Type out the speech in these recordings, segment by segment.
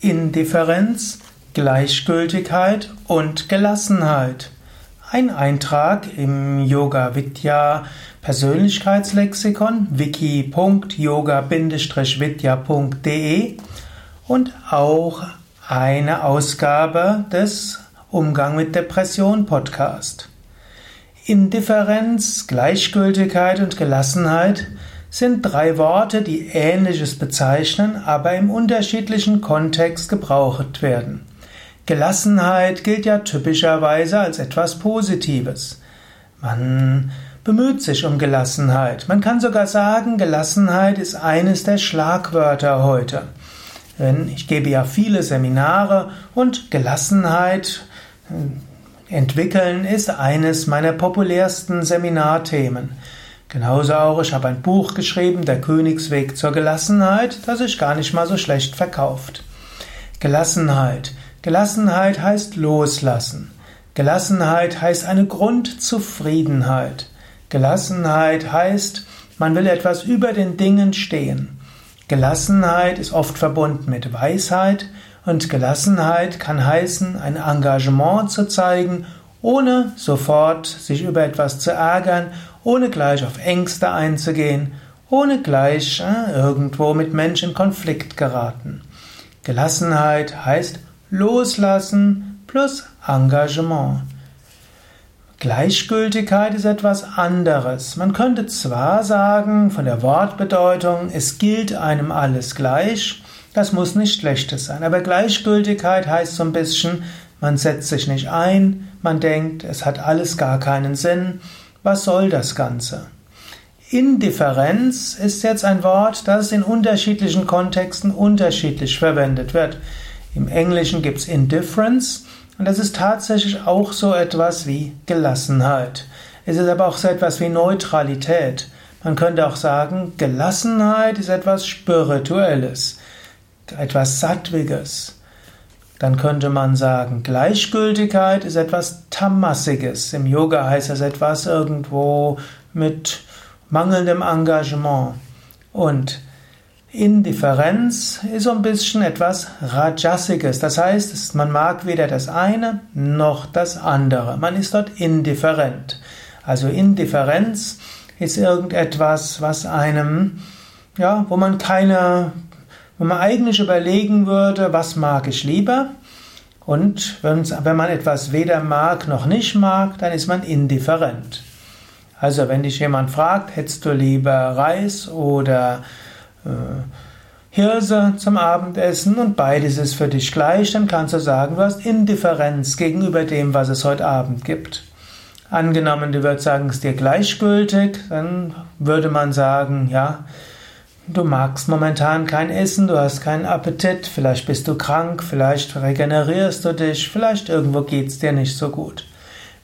Indifferenz, Gleichgültigkeit und Gelassenheit. Ein Eintrag im Yoga Vidya Persönlichkeitslexikon wiki.yoga-vidya.de und auch eine Ausgabe des Umgang mit Depression Podcast. Indifferenz, Gleichgültigkeit und Gelassenheit sind drei Worte, die Ähnliches bezeichnen, aber im unterschiedlichen Kontext gebraucht werden. Gelassenheit gilt ja typischerweise als etwas Positives. Man bemüht sich um Gelassenheit. Man kann sogar sagen, Gelassenheit ist eines der Schlagwörter heute. Denn ich gebe ja viele Seminare und Gelassenheit äh, entwickeln ist eines meiner populärsten Seminarthemen. Genauso auch, ich habe ein Buch geschrieben, Der Königsweg zur Gelassenheit, das sich gar nicht mal so schlecht verkauft. Gelassenheit. Gelassenheit heißt loslassen. Gelassenheit heißt eine Grundzufriedenheit. Gelassenheit heißt, man will etwas über den Dingen stehen. Gelassenheit ist oft verbunden mit Weisheit und Gelassenheit kann heißen, ein Engagement zu zeigen, ohne sofort sich über etwas zu ärgern ohne gleich auf Ängste einzugehen, ohne gleich äh, irgendwo mit Menschen in Konflikt geraten. Gelassenheit heißt loslassen plus Engagement. Gleichgültigkeit ist etwas anderes. Man könnte zwar sagen, von der Wortbedeutung, es gilt einem alles gleich, das muss nicht Schlechtes sein, aber Gleichgültigkeit heißt so ein bisschen, man setzt sich nicht ein, man denkt, es hat alles gar keinen Sinn, was soll das Ganze? Indifferenz ist jetzt ein Wort, das in unterschiedlichen Kontexten unterschiedlich verwendet wird. Im Englischen gibt es Indifference und das ist tatsächlich auch so etwas wie Gelassenheit. Es ist aber auch so etwas wie Neutralität. Man könnte auch sagen, Gelassenheit ist etwas Spirituelles, etwas Sattwiges. Dann könnte man sagen, Gleichgültigkeit ist etwas Tamassiges. Im Yoga heißt das etwas irgendwo mit mangelndem Engagement. Und Indifferenz ist so ein bisschen etwas Rajasiges. Das heißt, man mag weder das eine noch das andere. Man ist dort indifferent. Also Indifferenz ist irgendetwas, was einem, ja, wo man keine wenn man eigentlich überlegen würde, was mag ich lieber, und wenn man etwas weder mag noch nicht mag, dann ist man indifferent. Also wenn dich jemand fragt, hättest du lieber Reis oder äh, Hirse zum Abendessen und beides ist für dich gleich, dann kannst du sagen, du hast Indifferenz gegenüber dem, was es heute Abend gibt. Angenommen, du würdest sagen, es ist dir gleichgültig, dann würde man sagen, ja, Du magst momentan kein Essen, du hast keinen Appetit, vielleicht bist du krank, vielleicht regenerierst du dich, vielleicht irgendwo geht's dir nicht so gut.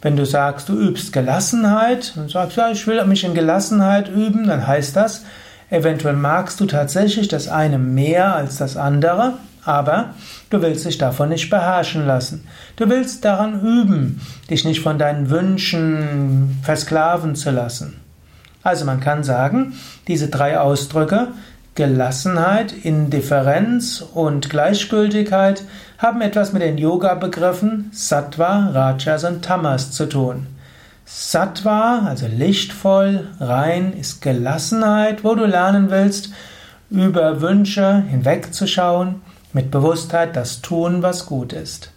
Wenn du sagst, du übst Gelassenheit und sagst, ja, ich will mich in Gelassenheit üben, dann heißt das, eventuell magst du tatsächlich das eine mehr als das andere, aber du willst dich davon nicht beherrschen lassen. Du willst daran üben, dich nicht von deinen Wünschen versklaven zu lassen. Also man kann sagen, diese drei Ausdrücke Gelassenheit, Indifferenz und Gleichgültigkeit haben etwas mit den Yoga-Begriffen Sattva, Rajas und Tamas zu tun. Sattva, also lichtvoll, rein, ist Gelassenheit, wo du lernen willst, über Wünsche hinwegzuschauen, mit Bewusstheit das tun, was gut ist.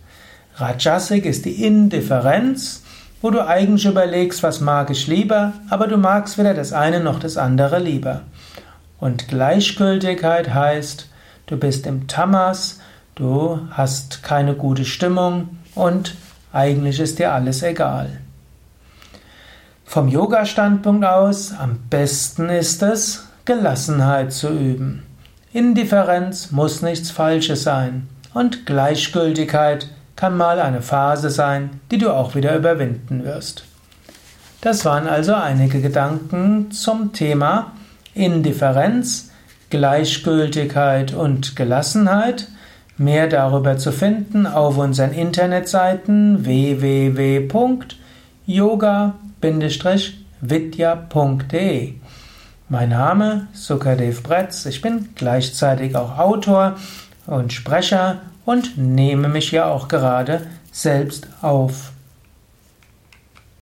Rajasik ist die Indifferenz, wo du eigentlich überlegst, was mag ich lieber, aber du magst weder das eine noch das andere lieber. Und Gleichgültigkeit heißt, du bist im Tamas, du hast keine gute Stimmung und eigentlich ist dir alles egal. Vom Yoga-Standpunkt aus, am besten ist es, Gelassenheit zu üben. Indifferenz muss nichts Falsches sein und Gleichgültigkeit kann mal eine Phase sein, die du auch wieder überwinden wirst. Das waren also einige Gedanken zum Thema Indifferenz, Gleichgültigkeit und Gelassenheit. Mehr darüber zu finden auf unseren Internetseiten www.yoga-vidya.de. Mein Name Sukadev Bretz, ich bin gleichzeitig auch Autor und Sprecher und nehme mich ja auch gerade selbst auf.